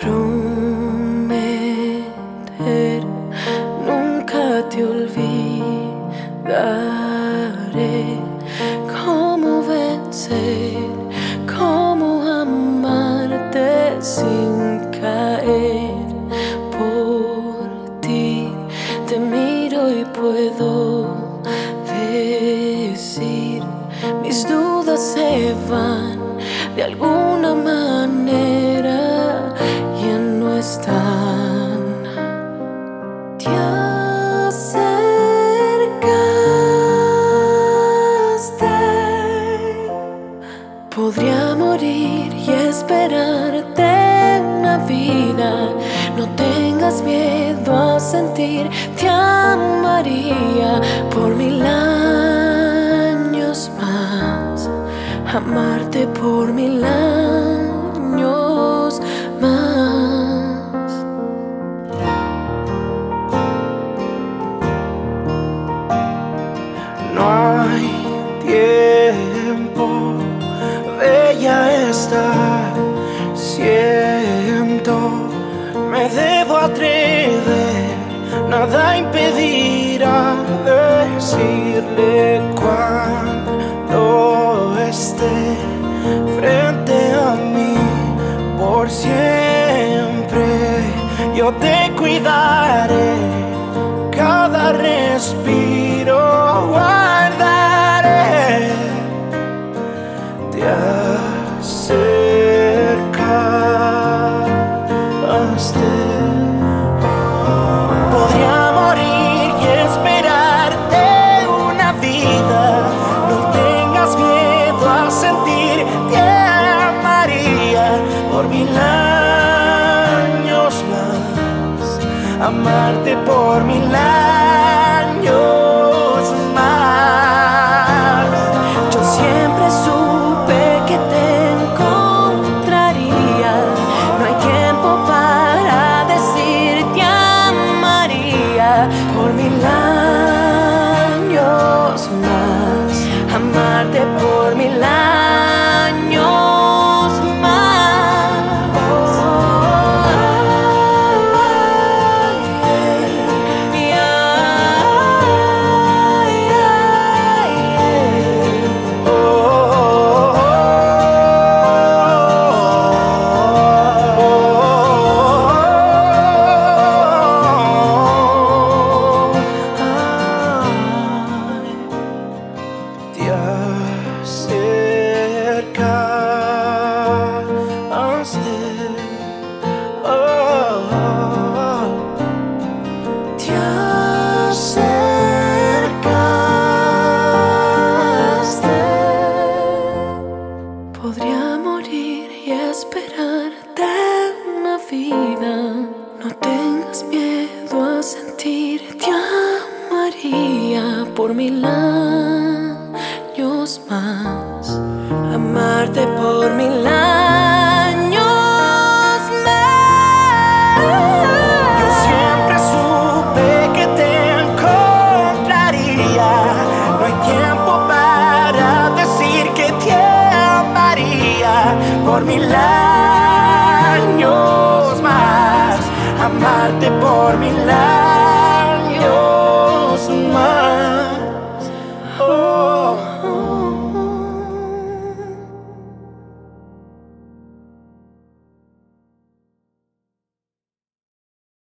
prometer, nunca te olvidaré. Cómo vencer, cómo amarte sin caer por ti. Te miro y puedo decir, mis dudas se van de alguna manera te amaría por mil años más, amarte por mil años nada impedirá decirle cuando esté frente a mí por siempre. Yo te cuidaré cada respiro amarte por mil años más. Yo siempre supe que te encontraría. No hay tiempo para decir te amaría por mil años más. Amarte por esperarte una vida. No tengas miedo a sentir, te amaría por mil años más. Amarte por mil años